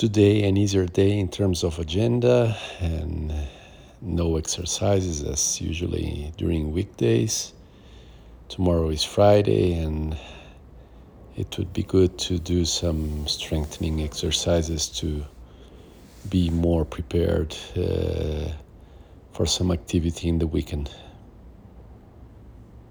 today an easier day in terms of agenda and no exercises as usually during weekdays. Tomorrow is Friday and it would be good to do some strengthening exercises to be more prepared uh, for some activity in the weekend.